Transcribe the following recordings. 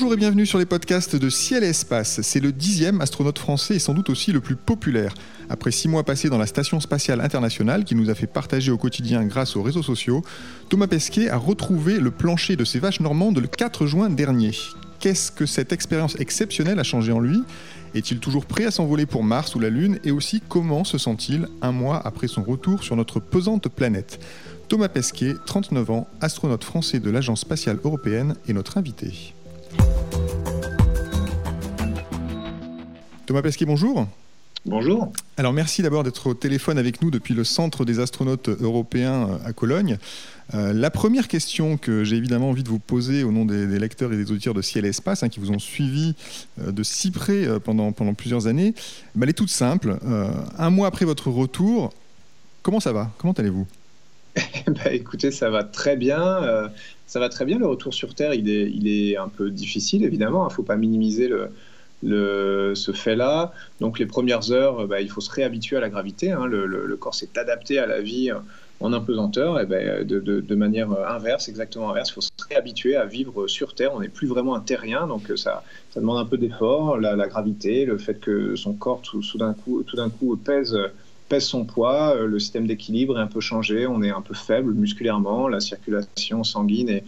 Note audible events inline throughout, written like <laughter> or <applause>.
Bonjour et bienvenue sur les podcasts de Ciel et Espace. C'est le dixième astronaute français et sans doute aussi le plus populaire. Après six mois passés dans la Station spatiale internationale, qui nous a fait partager au quotidien grâce aux réseaux sociaux, Thomas Pesquet a retrouvé le plancher de ses vaches normandes le 4 juin dernier. Qu'est-ce que cette expérience exceptionnelle a changé en lui? Est-il toujours prêt à s'envoler pour Mars ou la Lune? Et aussi, comment se sent-il un mois après son retour sur notre pesante planète? Thomas Pesquet, 39 ans, astronaute français de l'Agence spatiale européenne, est notre invité. Thomas Pesquet, bonjour. Bonjour. Alors merci d'abord d'être au téléphone avec nous depuis le Centre des astronautes européens euh, à Cologne. Euh, la première question que j'ai évidemment envie de vous poser au nom des, lecteurs et des auditeurs de Ciel et Espace, hein, qui vous ont suivi euh, de si près pendant, pendant plusieurs années, bah, elle est toute simple. un mois après votre retour, comment ça va? Comment allez-vous? <laughs> Bah, Écoutez, ça va très bien. ça va très bien. Le retour sur Terre, il est, il est un peu difficile, évidemment. Il ne faut pas minimiser le, le, ce fait-là. Donc les premières heures, bah, il faut se réhabituer à la gravité. Hein. Le, corps s'est adapté à la vie en impesanteur, et ben, de, de, manière inverse, exactement inverse. Il faut se réhabituer à vivre sur Terre. On n'est plus vraiment un terrien, donc ça, ça demande un peu d'effort. La, gravité, le fait que son corps tout, d'un coup, coup pèse pèse son poids, le système d'équilibre est un peu changé, on est un peu faible musculairement, la circulation sanguine est,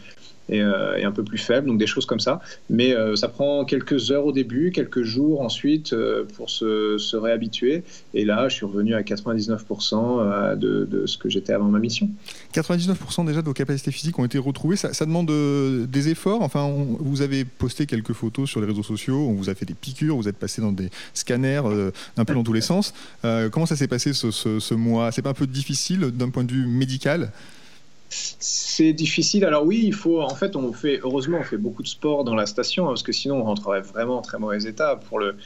euh, et, un peu plus faible, donc des choses comme ça. Mais euh, ça prend quelques heures au début, quelques jours ensuite euh, pour se, réhabituer. Et là, je suis revenu à 99% de, ce que j'étais avant ma mission. 99% déjà de vos capacités physiques ont été retrouvées. Ça, demande des efforts. Enfin, vous avez posté quelques photos sur les réseaux sociaux. On vous a fait des piqûres. Vous êtes passé dans des scanners un peu dans tous les sens. comment ça s'est passé ce, mois? C'est pas un peu difficile d'un point de vue médical? C'est difficile. Alors oui, il faut. En fait, on fait heureusement, on fait beaucoup de sport dans la station hein, parce que sinon, on rentrerait vraiment en très mauvais état pour le,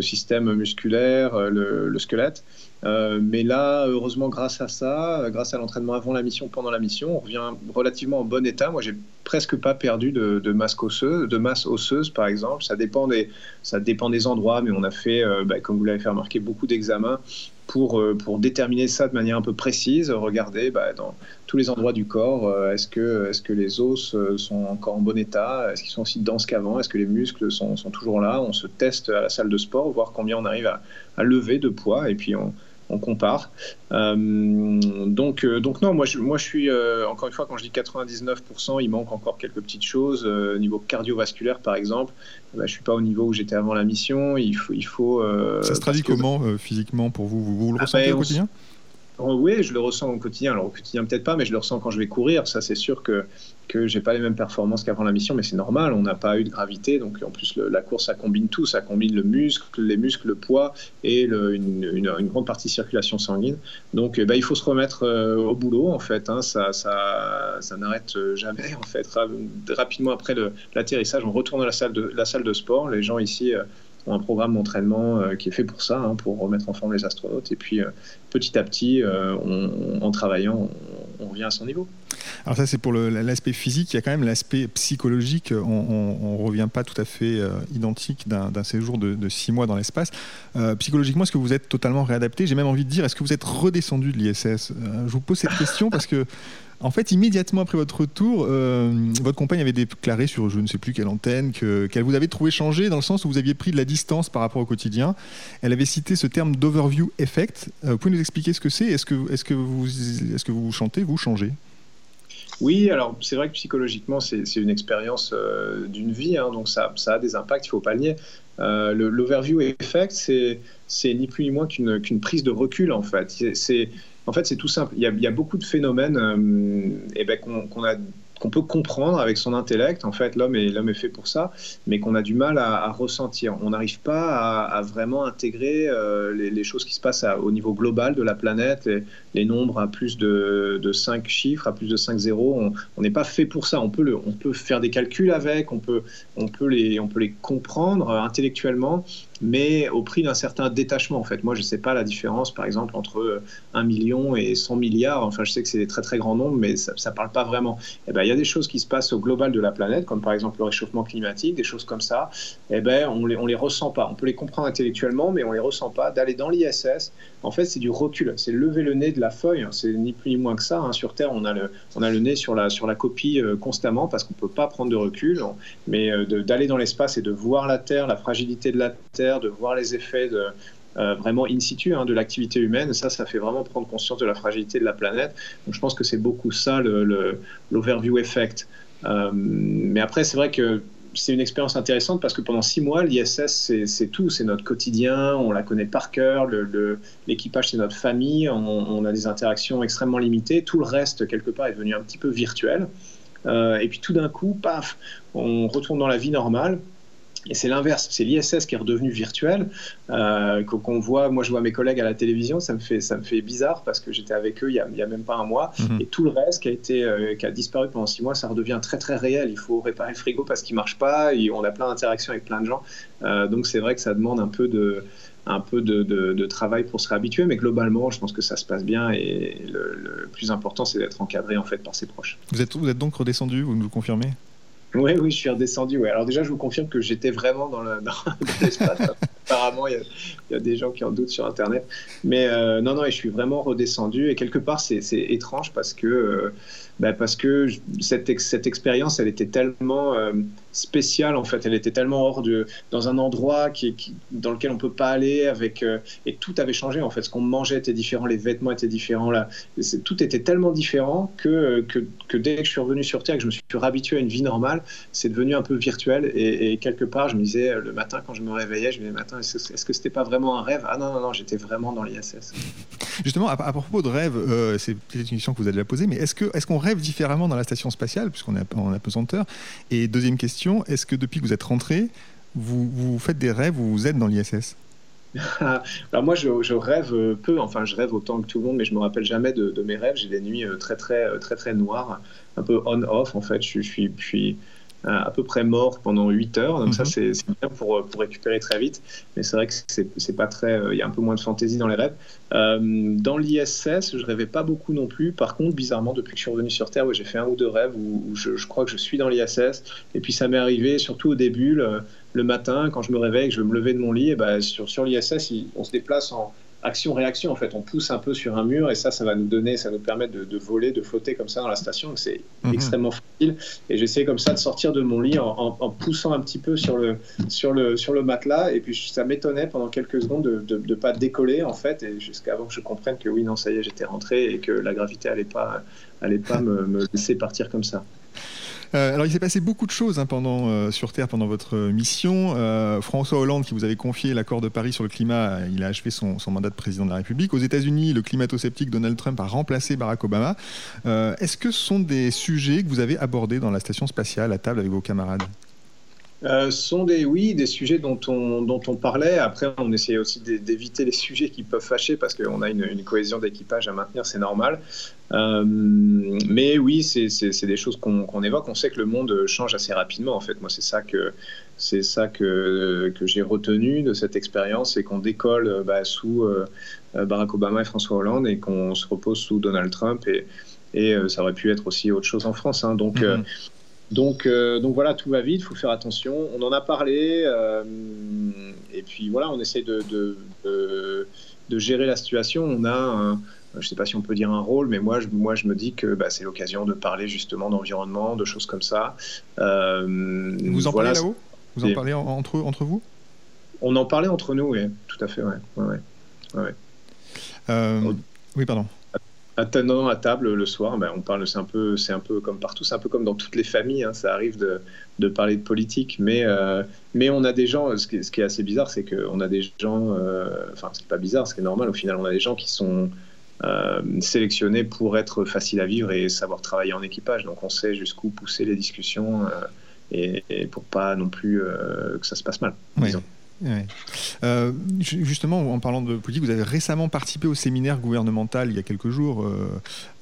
système musculaire, euh, le, squelette. Euh, mais là, heureusement, grâce à ça, grâce à l'entraînement avant la mission, pendant la mission, on revient relativement en bon état. Moi, j'ai presque pas perdu de, masse osseuse, de masse osseuse, par exemple. Ça dépend des, ça dépend des endroits, mais on a fait, euh, bah, comme vous l'avez fait remarquer, beaucoup d'examens pour, euh, pour déterminer ça de manière un peu précise, regarder bah, dans tous les endroits du corps, euh, est-ce que, est que les os euh, sont encore en bon état, est-ce qu'ils sont aussi denses qu'avant, est-ce que les muscles sont, sont, toujours là, on se teste à la salle de sport, voir combien on arrive à, à lever de poids, et puis on, on compare. Euh, donc, euh, donc non, moi je, moi je suis, euh, encore une fois, quand je dis 99%, il manque encore quelques petites choses. au niveau cardiovasculaire, par exemple, bah, je suis pas au niveau où j'étais avant la mission. Il faut... Il faut Ça se traduit comment physiquement pour vous? Vous, le ah, ressentez ben, au quotidien? Oh, oui, je le ressens au quotidien. Alors au quotidien peut-être pas, mais je le ressens quand je vais courir. Ça c'est sûr que que j'ai pas les mêmes performances qu'avant la mission, mais c'est normal. On n'a pas eu de gravité, donc en plus la course ça combine tout, ça combine le muscle, les muscles, le poids et une, grande partie circulation sanguine. Donc eh ben, il faut se remettre euh, au boulot en fait. Hein. Ça ça, ça n'arrête jamais en fait. Rapidement après l'atterrissage, on retourne à la salle de la salle de sport. Les gens ici euh, un programme d'entraînement euh, qui est fait pour ça, hein, pour remettre en forme les astronautes. Et puis, euh, petit à petit, euh, en travaillant, on, revient à son niveau. Alors ça, c'est pour l'aspect physique. Il y a quand même l'aspect psychologique. On ne revient pas tout à fait identique d'un séjour de, six mois dans l'espace. psychologiquement, est-ce que vous êtes totalement réadapté? J'ai même envie de dire, est-ce que vous êtes redescendu de l'ISS Je vous pose cette question parce que en fait, immédiatement après votre retour, euh, votre compagne avait déclaré sur je ne sais plus quelle antenne qu'elle vous avait trouvé changé dans le sens où vous aviez pris de la distance par rapport au quotidien. Elle avait cité ce terme d'overview effect. Euh, vous pouvez nous expliquer ce que c'est? Est-ce que, est est que vous chantez, vous changez? Oui, alors c'est vrai que psychologiquement, c'est une expérience euh, d'une vie, hein, donc ça, a des impacts, il ne faut pas le nier. L'overview effect, c'est ni plus ni moins qu'une prise de recul, en fait. En fait, c'est tout simple. Il y, a, beaucoup de phénomènes euh, eh ben, qu'on peut comprendre avec son intellect. En fait, l'homme est, est fait pour ça, mais qu'on a du mal à, ressentir. On n'arrive pas à, vraiment intégrer euh, les, choses qui se passent au niveau global de la planète, les, les nombres à plus de, de, 5 chiffres, à plus de 5 zéros. On n'est pas fait pour ça. On peut, faire des calculs avec, on peut, les, on peut les comprendre intellectuellement, mais au prix d'un certain détachement. En fait, moi, je ne sais pas la différence, par exemple, entre 1 million et 100 milliards. Enfin, je sais que c'est des très très grands nombres, mais ça ne parle pas vraiment. Eh ben, il y a des choses qui se passent au global de la planète, comme par exemple le réchauffement climatique, des choses comme ça. Eh ben, on les, on les ressent pas. On peut les comprendre intellectuellement, mais on les ressent pas. D'aller dans l'ISS, en fait, c'est du recul. C'est lever le nez de la feuille. C'est ni plus ni moins que ça. Hein. Sur Terre, on a le, on a le nez sur la, sur la copie euh, constamment parce qu'on peut pas prendre de recul. Mais euh, d'aller dans l'espace et de voir la Terre, la fragilité de la Terre, de voir les effets euh, vraiment in situ hein, de l'activité humaine. Ça, ça fait vraiment prendre conscience de la fragilité de la planète. Donc, je pense que c'est beaucoup ça l'overview effect. Euh, mais après, c'est vrai que c'est une expérience intéressante parce que pendant six mois, l'ISS, c'est tout, c'est notre quotidien, on la connaît par cœur, l'équipage, c'est notre famille, on, on, a des interactions extrêmement limitées, tout le reste, quelque part, est devenu un petit peu virtuel. Euh, et puis tout d'un coup, paf, on retourne dans la vie normale. Et c'est l'inverse, c'est l'ISS qui est redevenu virtuel, euh, qu'on voit, moi je vois mes collègues à la télévision, ça me fait, ça me fait bizarre parce que j'étais avec eux il n'y a, a, même pas un mois, mhm. et tout le reste qui a, été, euh, qui a disparu pendant six mois, ça redevient très très réel. Il faut réparer le frigo parce qu'il ne marche pas, et on a plein d'interactions avec plein de gens, euh, donc c'est vrai que ça demande un peu de, un peu de, de, travail pour se réhabituer, mais globalement, je pense que ça se passe bien et le, le plus important, c'est d'être encadré en fait par ses proches. Vous êtes, vous êtes donc redescendu, vous nous confirmez? Oui, oui, je suis redescendu. Ouais. Alors déjà, je vous confirme que j'étais vraiment dans <laughs> l'espace. Apparemment, il y, a des gens qui en doutent sur Internet. Mais euh, non, non, et je suis vraiment redescendu. Et quelque part, c'est étrange parce que, euh, bah, parce que cette, cette expérience, elle était tellement euh, spéciale, en fait. Elle était tellement hors de... dans un endroit qui, dans lequel on peut pas aller. Avec, et tout avait changé, en fait. Ce qu'on mangeait était différent, les vêtements étaient différents. Là. Tout était tellement différent que, que, dès que je suis revenu sur Terre, que je me suis réhabitué à une vie normale, c'est devenu un peu virtuel. Et, quelque part, je me disais, le matin, quand je me réveillais, je me disais, matin, est-ce que c'était pas vraiment un rêve? Ah non, non, non, j'étais vraiment dans l'ISS. Justement, à, propos de rêve, euh, c'est peut-être une question que vous avez déjà posée, mais est-ce qu'on est qu'on rêve différemment dans la station spatiale, puisqu'on est en apesanteur Et deuxième question, est-ce que depuis que vous êtes rentré, vous, vous faites des rêves ou vous êtes dans l'ISS? <laughs> Alors moi, je, rêve peu, enfin je rêve autant que tout le monde, mais je me rappelle jamais de, mes rêves. J'ai des nuits euh, très très très très noires, un peu on-off en fait. Je, suis, je suis à peu près mort pendant 8 heures. Donc ça, mhm. c'est bien pour, pour, récupérer très vite. Mais c'est vrai que c'est pas très... Euh, il y a un peu moins de fantaisie dans les rêves. Euh, dans l'ISS, je rêvais pas beaucoup non plus. Par contre, bizarrement, depuis que je suis revenu sur Terre, j'ai fait un ou deux rêves où, je, je, crois que je suis dans l'ISS. Et puis ça m'est arrivé, surtout au début, le, matin, quand je me réveille, que je veux me lever de mon lit, et ben, sur, sur l'ISS, on se déplace en action-réaction en fait. On pousse un peu sur un mur et ça, ça va nous donner, ça nous permet de, voler, de flotter comme ça dans la station. C'est mhm. extrêmement facile. Et j'essaie comme ça de sortir de mon lit en, poussant un petit peu sur le, sur le, sur le matelas. Et puis ça m'étonnait pendant quelques secondes de ne pas décoller en fait. Et jusqu'à avant que je comprenne que oui, non, ça y est, j'étais rentré et que la gravité allait pas, allait pas me laisser partir comme ça. Euh, alors, il s'est passé beaucoup de choses hein, euh, sur Terre pendant votre mission. Euh, François Hollande, qui vous avait confié l'accord de Paris sur le climat, il a achevé son, mandat de président de la République. Aux États-Unis, le climato-sceptique Donald Trump a remplacé Barack Obama. Est-ce que ce sont des sujets que vous avez abordés dans la station spatiale à table avec vos camarades? Euh, sont des, oui, des sujets dont on, dont on parlait. Après, on essayait aussi d'éviter les <laughs> sujets qui peuvent fâcher parce qu'on a une, cohésion d'équipage à maintenir, c'est normal. Euh, mais oui, c'est des choses qu'on évoque. On sait que le monde change assez rapidement. En fait, moi, c'est ça que c'est ça que, que j'ai retenu de cette expérience, c'est qu'on décolle bah, sous euh, Barack Obama et François Hollande et qu'on se repose sous Donald Trump et, et ça aurait pu être aussi autre chose en France. Hein. Donc mm-hmm. Donc, euh, donc voilà, tout va vite, il faut faire attention. On en a parlé, euh, et puis voilà, on essaie de, de, gérer la situation. On a, je ne sais pas si on peut dire un rôle, mais moi, je, moi, je me dis que bah, c'est l'occasion de parler justement d'environnement, de choses comme ça. Euh, vous en parlez là-haut? Vous en parlez entre, entre vous? On en parlait entre nous, oui, tout à fait, ouais. ouais, ouais. oui, pardon non, à table le soir, ben, on parle, c'est un peu, c'est un peu comme partout, c'est un peu comme dans toutes les familles. Hein, ça arrive de, de, parler de politique, mais euh, mais on a des gens. Ce qui, ce qui est assez bizarre, c'est qu'on a des gens. Euh, enfin, c'est pas bizarre, c'est normal. Au final, on a des gens qui sont euh, sélectionnés pour être faciles à vivre et savoir travailler en équipage. Donc, on sait jusqu'où pousser les discussions et, et, pour pas non plus que ça se passe mal. Disons. Euh, justement, en parlant de politique, vous avez récemment participé au séminaire gouvernemental il y a quelques jours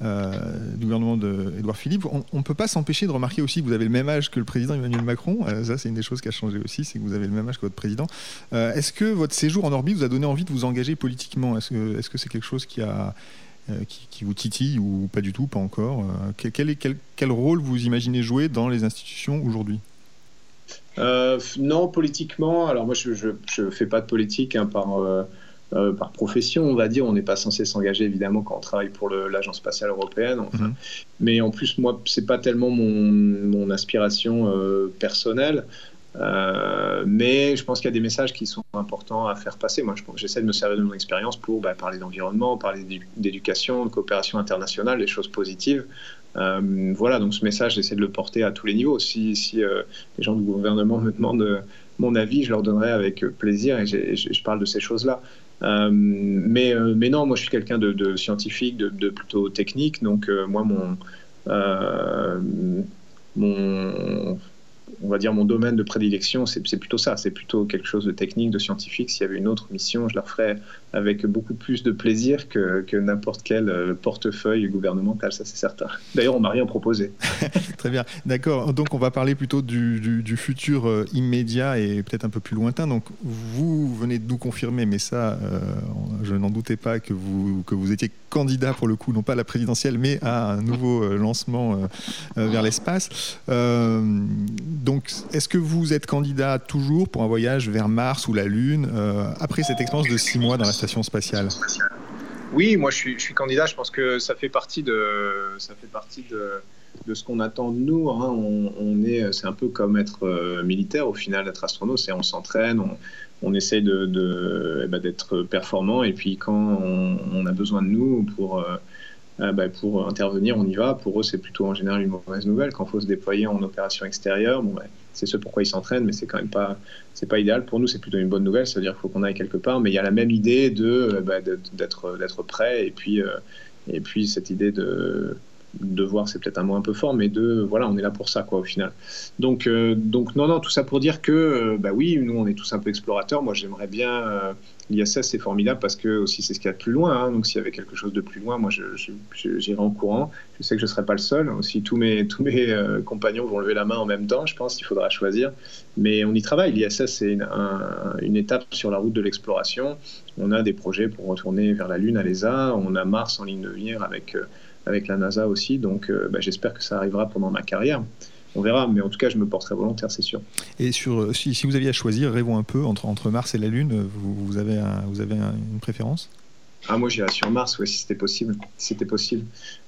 du gouvernement d'Edouard Philippe. On ne peut pas s'empêcher de remarquer aussi que vous avez le même âge que le président Emmanuel Macron. ça, c'est une des choses qui a changé aussi, c'est que vous avez le même âge que votre président. Est-ce que votre séjour en orbite vous a donné envie de vous engager politiquement? Est-ce que c'est quelque chose qui euh, vous titille ou pas du tout, pas encore? Euh, quel, rôle vous imaginez jouer dans les institutions aujourd'hui? Euh, Non, politiquement, alors moi je ne fais pas de politique hein, par, par profession, on va dire. On n'est pas censé s'engager évidemment quand on travaille pour l'Agence spatiale européenne. Mhm. Mais en plus, moi, c'est pas tellement mon, mon aspiration personnelle. Euh, mais je pense qu'il y a des messages qui sont importants à faire passer. Moi, j'essaie de me servir de mon expérience pour bah, parler d'environnement, parler d'éducation, de coopération internationale, des choses positives. Euh, voilà, donc ce message, j'essaie de le porter à tous les niveaux. Si, euh, les gens du gouvernement me demandent mon avis, je leur donnerai avec plaisir et, je parle de ces choses-là. mais, mais non, moi je suis quelqu'un de, scientifique, de, de, plutôt technique, donc moi mon, mon on va dire, mon domaine de prédilection, c'est plutôt ça. C'est plutôt quelque chose de technique, de scientifique. S'il y avait une autre mission, je la ferais avec beaucoup plus de plaisir que, n'importe quel euh, portefeuille gouvernemental, ça c'est certain. D'ailleurs, on m'a rien proposé. <laughs> Très bien, d'accord. Donc, on va parler plutôt du, futur euh, immédiat et peut-être un peu plus lointain. Donc, vous venez de nous confirmer, mais ça, euh, je n'en doutais pas que vous, que vous étiez candidat pour le coup, non pas à la présidentielle, mais à un nouveau lancement vers l'espace. donc, est-ce que vous êtes candidat toujours pour un voyage vers Mars ou la Lune après cette expérience de six mois dans la spatiale Oui, moi je suis, candidat. Je pense que ça fait partie de, ça fait partie de, ce qu'on attend de nous. Hein. On, est, c'est un peu comme être euh, militaire au final, être astronaute. C'est on s'entraîne, on, de, de eh ben, d'être performant. Et puis quand on, a besoin de nous pour euh, euh, bah, pour intervenir, on y va. Pour eux, c'est plutôt en général une mauvaise nouvelle. Quand il faut se déployer en opération extérieure, bon, c'est ce pourquoi ils s'entraînent, mais c'est quand même pas, c'est pas idéal. Pour nous, c'est plutôt une bonne nouvelle. C'est-à-dire qu'il faut qu'on aille quelque part, mais il y a la même idée de, euh, bah, d'être, d'être prêt, et puis, euh, et puis cette idée de devoir, c'est peut-être un mot un peu fort, mais de voilà, on est là pour ça, quoi, au final. Donc, euh, donc non, non, tout ça pour dire que, euh, bah oui, nous, on est tous un peu explorateurs. Moi, j'aimerais bien. Euh, L'ISS, c'est formidable parce que aussi, c'est ce qu'il y a de plus loin. Hein. donc, s'il y avait quelque chose de plus loin, moi, j'irai en courant. Je sais que je ne serai pas le seul. Aussi, tous mes, tous mes compagnons vont lever la main en même temps, je pense qu'il faudra choisir. Mais on y travaille. L'ISS, c'est une, une étape sur la route de l'exploration. On a des projets pour retourner vers la Lune à l'ESA. On a Mars en ligne de mire avec avec la NASA aussi. Donc euh, bah, j'espère que ça arrivera pendant ma carrière. On verra, mais en tout cas, je me porterai volontaire, c'est sûr. Et sur, euh, si, vous aviez à choisir, rêvons un peu, entre, entre Mars et la Lune, vous, avez, vous avez une préférence? Ah, moi, j'irais sur Mars, ouais, si c'était possible. Si c'était possible.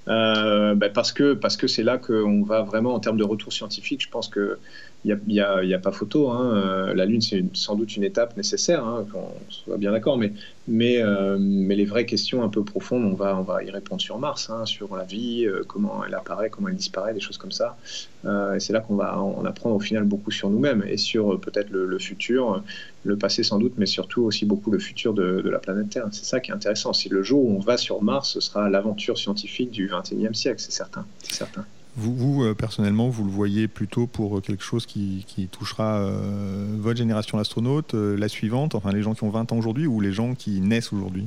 Euh, bah, parce que parce que c'est là qu'on va vraiment, en termes de retour scientifique, je pense que il n'y a, pas photo. Hein. Euh, la Lune, c'est sans doute une étape nécessaire, hein, on soit bien d'accord, mais, euh, les vraies questions un peu profondes, on va, on y répondre sur Mars, hein, sur la vie, euh, comment elle apparaît, comment elle disparaît, des choses comme ça. et c'est là qu'on va en apprendre au final beaucoup sur nous-mêmes et sur peut-être le, futur, le passé sans doute, mais surtout aussi beaucoup le futur de, la planète Terre. C'est ça qui est intéressant. Si le jour où on va sur Mars, ce sera l'aventure scientifique du 21e siècle, c'est certain. C'est certain. Vous, euh, personnellement, vous le voyez plutôt pour quelque chose qui, touchera euh, votre génération d'astronautes, euh, la suivante, enfin les gens qui ont 20 ans aujourd'hui ou les gens qui naissent aujourd'hui?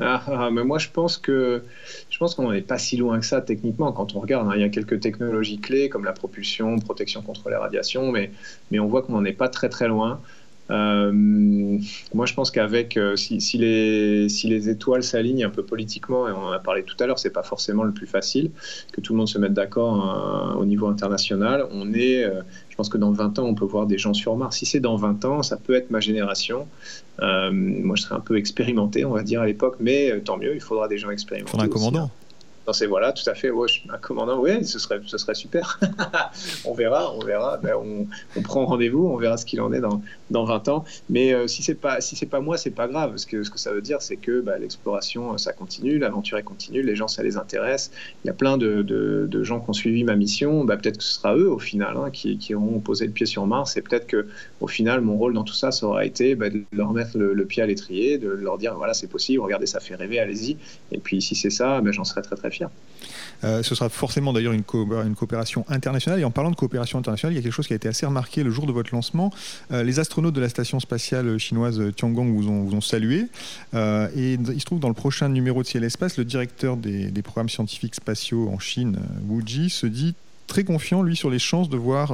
Ah, ah, mais moi je pense que je pense qu'on n'est pas si loin que ça techniquement quand on regarde. Hein. il y a quelques technologies clés comme la propulsion, protection contre les radiations, mais, mais on voit qu'on n'en est pas très très loin. Euh, moi, je pense qu'avec, euh, si, si, les, si les étoiles s'alignent un peu politiquement, et on en a parlé tout à l'heure, c'est pas forcément le plus facile que tout le monde se mette d'accord hein, au niveau international. On est, euh, je pense que dans 20 ans, on peut voir des gens sur Mars. Si c'est dans 20 ans, ça peut être ma génération. moi, je serais un peu expérimenté, on va dire à l'époque, mais tant mieux, il faudra des gens expérimentés. Il un commandant voilà, tout à fait. un commandant, oui, ce serait, ce serait super. <laughs> on verra, on verra. Ben, on, prend rendez-vous, on verra ce qu'il en est dans, dans 20 ans. Mais euh, si c'est pas si pas moi, c'est pas grave. Parce que ce que ça veut dire, c'est que bah, l'exploration, ça continue, l'aventure est continue, les gens, ça les intéresse. Il y a plein de, de, gens qui ont suivi ma mission. Bah, peut-être que ce sera eux, au final, hein, qui, qui, auront posé le pied sur Mars. Et peut-être que au final, mon rôle dans tout ça, ça aura été bah, de leur mettre le, pied à l'étrier, de leur dire voilà, c'est possible, regardez, ça fait rêver, allez-y. Et puis si c'est ça, j'en serais très très fier. Euh, ce sera forcément d'ailleurs une, coopération internationale. Et en parlant de coopération internationale, il y a quelque chose qui a été assez remarqué le jour de votre lancement. Euh, les astronautes de la station spatiale chinoise Tiangong vous ont, vous ont salué. Euh, et il se trouve dans le prochain numéro de Ciel Espace, le directeur des, des programmes scientifiques spatiaux en Chine, Wu Ji, se dit très confiant, lui, sur les chances de voir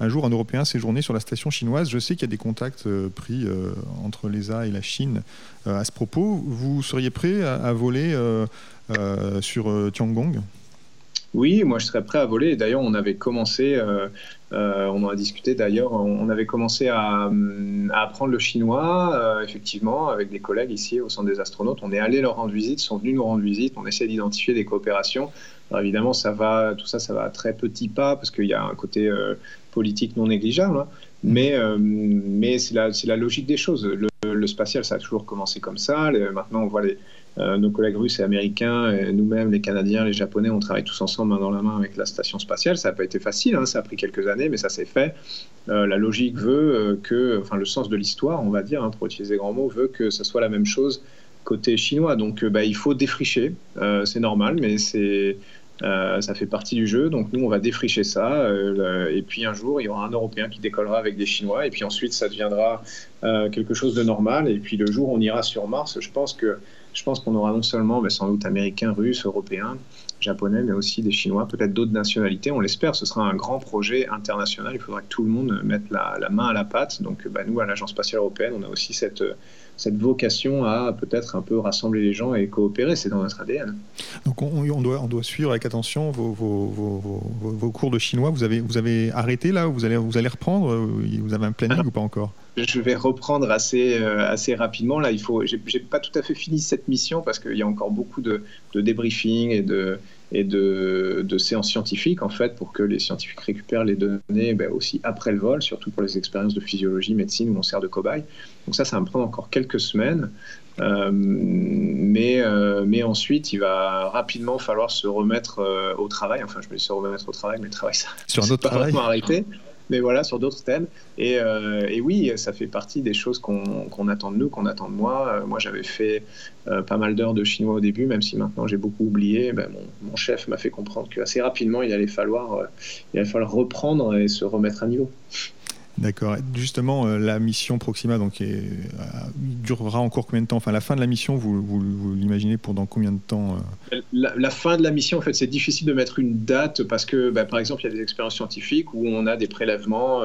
un jour un Européen séjourner sur la station chinoise. Je sais qu'il y a des contacts pris entre l'ESA et la Chine à ce propos. Vous seriez prêt à voler euh, sur euh, Tiangong? Oui, moi je serais prêt à voler. D'ailleurs, on avait commencé, euh, on en a discuté d'ailleurs, on avait commencé à, apprendre le chinois, effectivement, avec des collègues ici au Centre des astronautes. On est allé leur rendre visite, ils sont venus nous rendre visite, on essaie d'identifier des coopérations. Évidemment, ça va, tout ça, ça va à très petit pas parce qu'il y a un côté politique non négligeable. Hein. Mais, mais c'est la, logique des choses. Le, spatial, ça a toujours commencé comme ça. maintenant, on voit les, euh, nos collègues russes et américains, nous-mêmes, les Canadiens, les Japonais, on travaille tous ensemble main dans la main avec la station spatiale. Ça n'a pas été facile, hein, ça a pris quelques années, mais ça s'est fait. Euh, la logique veut euh, que, enfin le sens de l'histoire, on va dire, hein, pour utiliser grand mot, veut que ce soit la même chose côté chinois. Donc bah, il faut défricher, c'est normal, mais c'est... ça fait partie du jeu, donc nous on va défricher ça, et puis un jour il y aura un Européen qui décollera avec des Chinois, et puis ensuite ça deviendra quelque chose de normal, et puis le jour où on ira sur Mars, je pense que je pense qu'on aura non seulement mais sans doute américains, russes, européens, japonais, mais aussi des Chinois, peut-être d'autres nationalités. On l'espère, ce sera un grand projet international. Il faudra que tout le monde mette la, main à la pâte. Donc bah, nous, à l'Agence spatiale européenne, on a aussi cette, cette vocation à peut-être un peu rassembler les gens et coopérer. C'est dans notre ADN. Donc on, doit, on doit suivre avec attention vos, vos, vos, cours de chinois. Vous avez, vous avez arrêté là Vous allez, vous allez reprendre? Vous avez un planning ou pas encore? Je vais reprendre assez, euh, assez rapidement. Là, il faut. J'ai pas tout à fait fini cette mission parce qu'il y a encore beaucoup de, de débriefing et de et de, de, séances scientifiques en fait pour que les scientifiques récupèrent les données ben, aussi après le vol, surtout pour les expériences de physiologie, médecine où on sert de cobaye. Donc ça, ça va me prendre encore quelques semaines. Euh, mais, euh, mais ensuite, il va rapidement falloir se remettre au travail. Enfin, je dis se remettre au travail, mais le travail, ça, sur un autre travail. arrêté mais voilà, sur d'autres thèmes. Et, euh, et, oui, ça fait partie des choses qu'on attend de nous, qu'on attend de moi. Euh, moi, j'avais fait euh, pas mal d'heures de chinois au début, même si maintenant j'ai beaucoup oublié. Ben, mon, mon, chef m'a fait comprendre qu'assez rapidement, il allait, falloir, il allait falloir reprendre et se remettre à niveau. D'accord. Justement, euh, la mission Proxima donc, euh, durera encore combien de temps? Enfin, la fin de la mission, vous, l'imaginez pour dans combien de temps euh? la, fin de la mission, en fait, c'est difficile de mettre une date parce que, bah, par exemple, il y a des expériences scientifiques où on a des prélèvements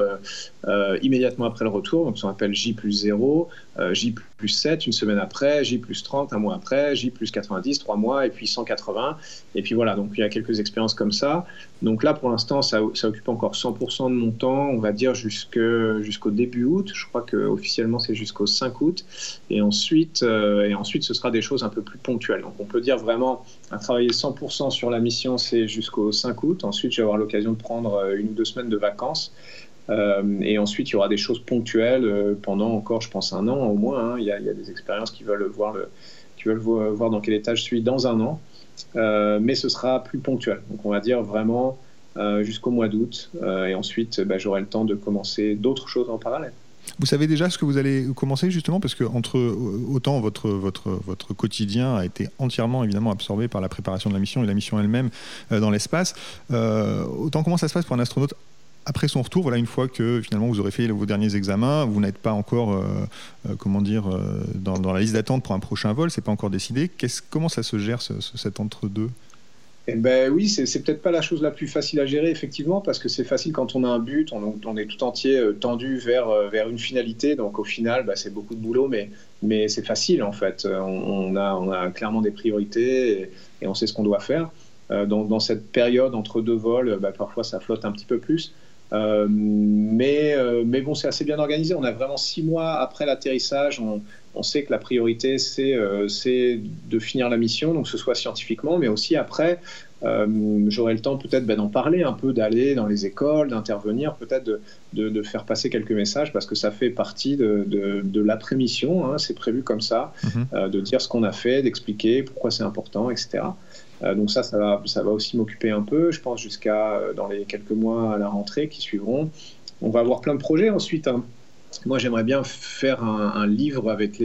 immédiatement après le retour, donc ça s'appelle J plus 0, J plus 7 une semaine après, J plus 30 un mois après, J plus 90 trois mois, et puis 180. Et puis voilà, donc il y a quelques expériences comme ça. Donc là, pour l'instant, ça, ça, occupe encore 100% de mon temps, on va dire jusqu'au début août. Je crois qu'officiellement, c'est jusqu'au 5 août. Et ensuite, euh, et ensuite, ce sera des choses un peu plus ponctuelles. Donc on peut dire vraiment, à travailler 100% sur la mission, c'est jusqu'au 5 août. Ensuite, je vais avoir l'occasion de prendre euh, une ou deux semaines de vacances. Euh, et ensuite, il y aura des choses ponctuelles pendant encore, je pense, un an au moins. Hein. Il, y a, des expériences qui veulent voir, qui veulent voir dans quel état je suis dans un an. Euh, mais ce sera plus ponctuel. Donc on va dire vraiment euh, jusqu'au mois d'août, euh, et ensuite bah, j'aurai le temps de commencer d'autres choses en parallèle. Vous savez déjà ce que vous allez commencer justement parce que entre autant votre quotidien a été entièrement évidemment absorbé par la préparation de la mission et la mission elle-même dans l'espace, autant comment ça se passe pour un astronaute après son retour, voilà, une fois que finalement vous aurez fait vos derniers examens, vous n'êtes pas encore, euh, euh, comment dire, euh, dans, la liste d'attente pour un prochain vol, c'est pas encore décidé. comment ça se gère cet entre-deux? Eh ben oui, c'est peut-être pas la chose la plus facile à gérer effectivement parce que c'est facile quand on a un but, on, est tout entier tendu vers vers une finalité. Donc au final, bah, c'est beaucoup de boulot, mais mais c'est facile en fait. On, a clairement des priorités et, on sait ce qu'on doit faire. Dans, cette période entre deux vols, bah, parfois ça flotte un petit peu plus. Euh, mais, euh, mais bon, c'est assez bien organisé. On a vraiment six mois après l'atterrissage. On, on, sait que la priorité, c'est euh, de finir la mission, donc que ce soit scientifiquement, mais aussi après, j'aurai le temps peut-être ben, d'en parler un peu, d'aller dans les écoles, d'intervenir, peut-être de, de, de, faire passer quelques messages, parce que ça fait partie de, de l'après-mission, hein, c'est prévu comme ça, mm-hmm. de dire ce qu'on a fait, d'expliquer pourquoi c'est important, etc. Euh, donc ça, ça va, ça va aussi m'occuper un peu, je pense, jusqu'à euh, dans les quelques mois à la rentrée qui suivront. On va avoir plein de projets ensuite. Hein. moi, j'aimerais bien faire un, livre avec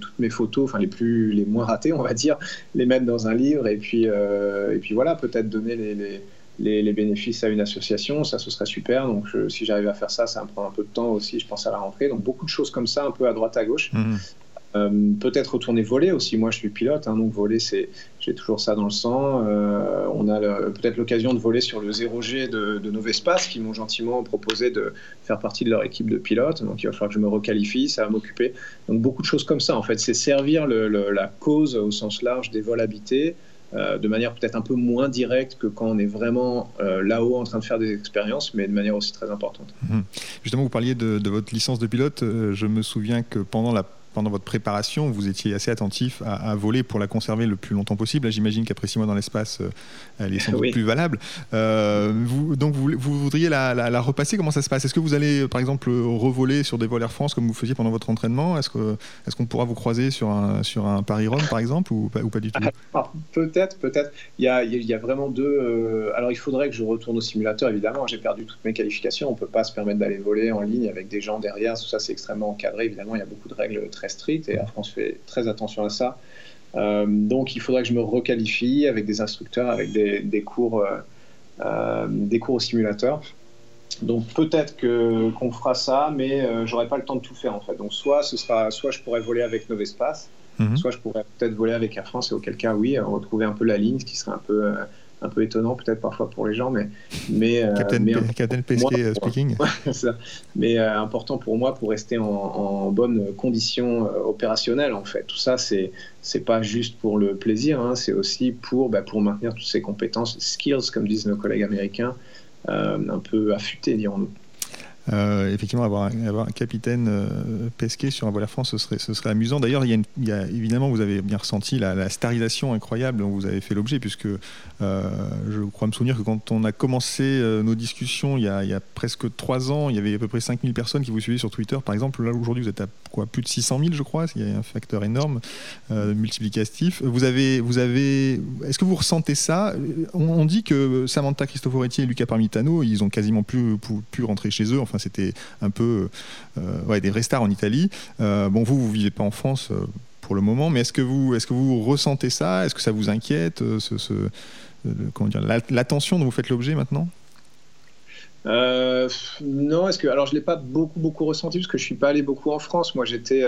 toutes mes photos, enfin les plus, les moins ratées, on va dire, les mettre dans un livre et puis, et puis voilà, peut-être donner les, les, bénéfices à une association, ça ce serait super. Donc si j'arrive à faire ça, ça me prend un peu de temps aussi, je pense à la rentrée. Donc beaucoup de choses comme ça, un peu à droite à gauche. Mmh. Euh, peut-être retourner voler aussi. Moi, je suis pilote, hein, donc voler, c'est, j'ai toujours ça dans le sang. Euh, on a peut-être l'occasion de voler sur le 0G de, de Novespace, qui m'ont gentiment proposé de faire partie de leur équipe de pilotes. Donc, il va falloir que je me requalifie, ça va m'occuper. Donc, beaucoup de choses comme ça, en fait. C'est servir la cause au sens large des vols habités. Euh, de manière peut-être un peu moins directe que quand on est vraiment là-haut en train de faire des expériences, mais de manière aussi très importante. Mmh. Justement, vous parliez de, votre licence de pilote. je me souviens que pendant la pendant votre préparation, vous étiez assez attentif à, voler pour la conserver le plus longtemps possible. J'imagine qu'après six mois dans l'espace, euh, elle est sans <laughs> doute plus valable. Euh, vous, donc, vous, voudriez la, repasser? Comment ça se passe? Est-ce que vous allez, par exemple, revoler sur des vols Air France comme vous faisiez pendant votre entraînement? Est-ce qu'on est pourra vous croiser sur un, sur un Paris-Rome, par exemple, ou pas, ou pas du tout? <laughs> Ah, Peut-être, peut-être. Il y a, il y a vraiment deux. Euh, alors, il faudrait que je retourne au simulateur, évidemment. J'ai perdu toutes mes qualifications. On ne peut pas se permettre d'aller voler en ligne avec des gens derrière. Tout ça, c'est extrêmement encadré. Évidemment, il y a beaucoup de règles très strictes et la France fait très attention à ça. Euh, donc il faudrait que je me requalifie avec des instructeurs, avec des, cours, euh, euh, des cours au simulateur. Donc peut-être que qu'on fera ça, mais j'aurai pas le temps de tout faire en fait. Donc soit ce sera, soit je pourrais voler avec Novespace, mhm. soit je pourrais peut-être voler avec Air France et auquel cas oui, retrouver un peu la ligne, ce qui serait un peu un peu étonnant peut-être parfois pour les gens, mais mais euh, Captain, Pesquet euh, speaking. <laughs> Mais euh, important pour moi pour rester en, en bonne condition opérationnelle en fait. Tout ça c'est c'est pas juste pour le plaisir, hein, c'est aussi pour bah, pour maintenir toutes ces compétences, skills comme disent nos collègues américains, un peu affûtés dirons-nous. Euh, effectivement, avoir un, capitaine euh, pesqué sur un vol Air France, ce serait, ce serait amusant. D'ailleurs, il, y a évidemment, vous avez bien ressenti la, starisation incroyable dont vous avez fait l'objet, puisque euh, je crois me souvenir que quand on a commencé nos discussions il y, a, il y, a, presque trois ans, il y avait à peu près 5000 personnes qui vous suivaient sur Twitter, par exemple. Là, aujourd'hui, vous êtes à quoi, plus de 600 000, je crois. Il y a un facteur énorme multiplicatif. Vous avez, vous avez, est-ce que vous ressentez ça? On, dit que Samantha Cristoforetti et Luca Parmitano, ils ont quasiment plus pu, rentrer chez eux. C'était un peu euh, des vrais stars en Italie. Euh, bon, vous, vous vivez pas en France euh, pour le moment, mais est-ce que vous, est-ce que vous ressentez ça? Est-ce que ça vous inquiète ce, ce l'attention dont vous faites l'objet maintenant? Non, est-ce que alors je l'ai pas beaucoup beaucoup ressenti parce que je suis pas allé beaucoup en France. Moi, j'étais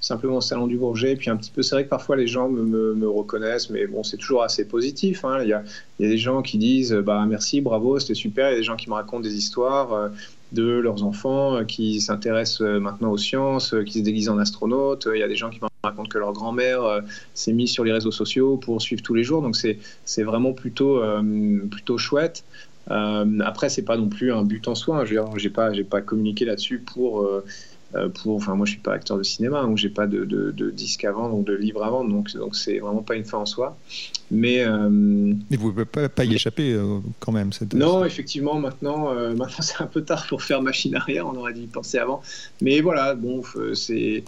simplement au salon du Bourget, et puis un petit peu. C'est vrai que parfois les gens me, reconnaissent, mais bon, c'est toujours assez positif. Hein. Il, y a, il, y a, des gens qui disent bah merci, bravo, c'était super. Il y a des gens qui me racontent des histoires de leurs enfants euh, qui s'intéressent euh, maintenant aux sciences, euh, qui se déguisent en astronautes. Il y a des gens qui me racontent que leur grand-mère s'est mise sur les réseaux sociaux pour suivre tous les jours. Donc c'est vraiment plutôt, plutôt chouette. après, c'est pas non plus un but en soi. Hein. Je n'ai pas, pas communiqué là-dessus pour euh, pour, enfin moi je suis pas acteur de cinéma, donc j'ai pas de, de, disque à vendre, donc de livre à vendre, donc donc c'est vraiment pas une fin en soi. Mais, euh, mais vous pouvez pas, pas y échapper euh, quand même. Cette... Non, effectivement, maintenant, <laughs> maintenant c'est un peu tard pour faire machine arrière, on aurait dû y penser avant. Mais voilà, bon, c'est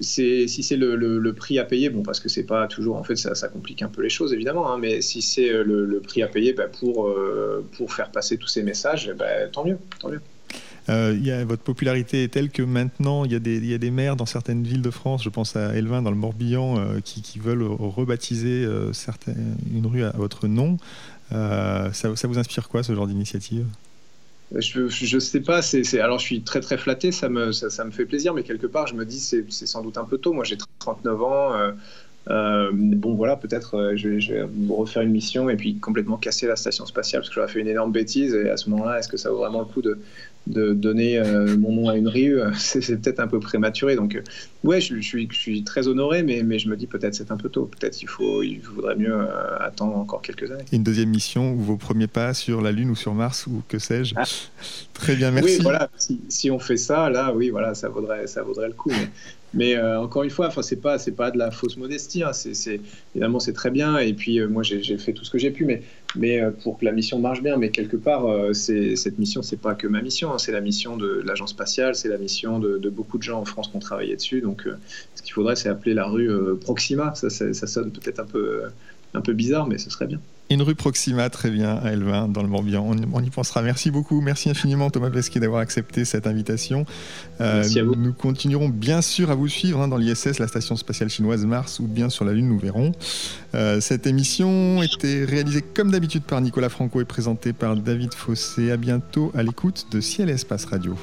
si c'est le, le, prix à payer, bon, parce que c'est pas toujours, en fait, ça, ça, complique un peu les choses, évidemment, hein, mais si c'est le, prix à payer bah, pour, pour faire passer tous ces messages, bah, tant mieux, tant mieux. Euh, votre popularité est telle que maintenant, il y, a des, maires dans certaines villes de France, je pense à Elvin dans le Morbihan, euh, qui, veulent rebaptiser euh, une rue à, votre nom. Ça, vous inspire quoi, ce genre d'initiative? Je ne sais pas, alors je suis très très flatté, ça me, ça, me fait plaisir, mais quelque part je me dis c'est, sans doute un peu tôt. Moi j'ai 39 ans, euh, bon voilà, peut-être je, je, vais refaire une mission et puis complètement casser la station spatiale parce que j'aurais fait une énorme bêtise et à ce moment-là, est-ce que ça vaut vraiment le coup de, de donner euh, mon nom à une rue, euh, <laughs> c'est peut-être un peu prématuré. Donc, euh, ouais, je, suis, je, suis, très honoré, mais, mais je me dis peut-être c'est un peu tôt. Peut-être il, faut, il faudrait mieux attendre encore quelques années. Une deuxième mission ou vos premiers pas sur la Lune ou sur Mars ou que sais-je. Ah. <laughs> Très bien, merci. Oui, voilà, si, si, on fait ça, là, oui, voilà, ça vaudrait, ça vaudrait le coup. Mais, mais encore une fois, enfin, c'est pas, c'est pas de la fausse modestie. Hein. c'est, évidemment, c'est très bien. Et puis, moi, j'ai fait tout ce que j'ai pu, mais mais euh, pour que la mission marche bien. Mais quelque part, euh, cette mission, c'est pas que ma mission, hein. c'est la mission de l'agence spatiale, c'est la mission de, beaucoup de gens en France qui ont travaillé dessus. Donc, euh, ce qu'il faudrait, c'est appeler la rue Proxima. Ça, ça, sonne peut-être un peu, un peu bizarre, mais ce serait bien. Une rue Proxima, très bien, à Elvin, dans le Morbihan. On, y pensera. Merci beaucoup. Merci infiniment, Thomas Pesquet, d'avoir accepté cette invitation. Euh, Merci à vous. Nous continuerons bien sûr à vous suivre hein, dans l'ISS, la station spatiale chinoise Mars, ou bien sur la Lune, nous verrons. Euh, cette émission était réalisée comme d'habitude par Nicolas Franco et présentée par David Fossé. À bientôt à l'écoute de Ciel et Espace Radio.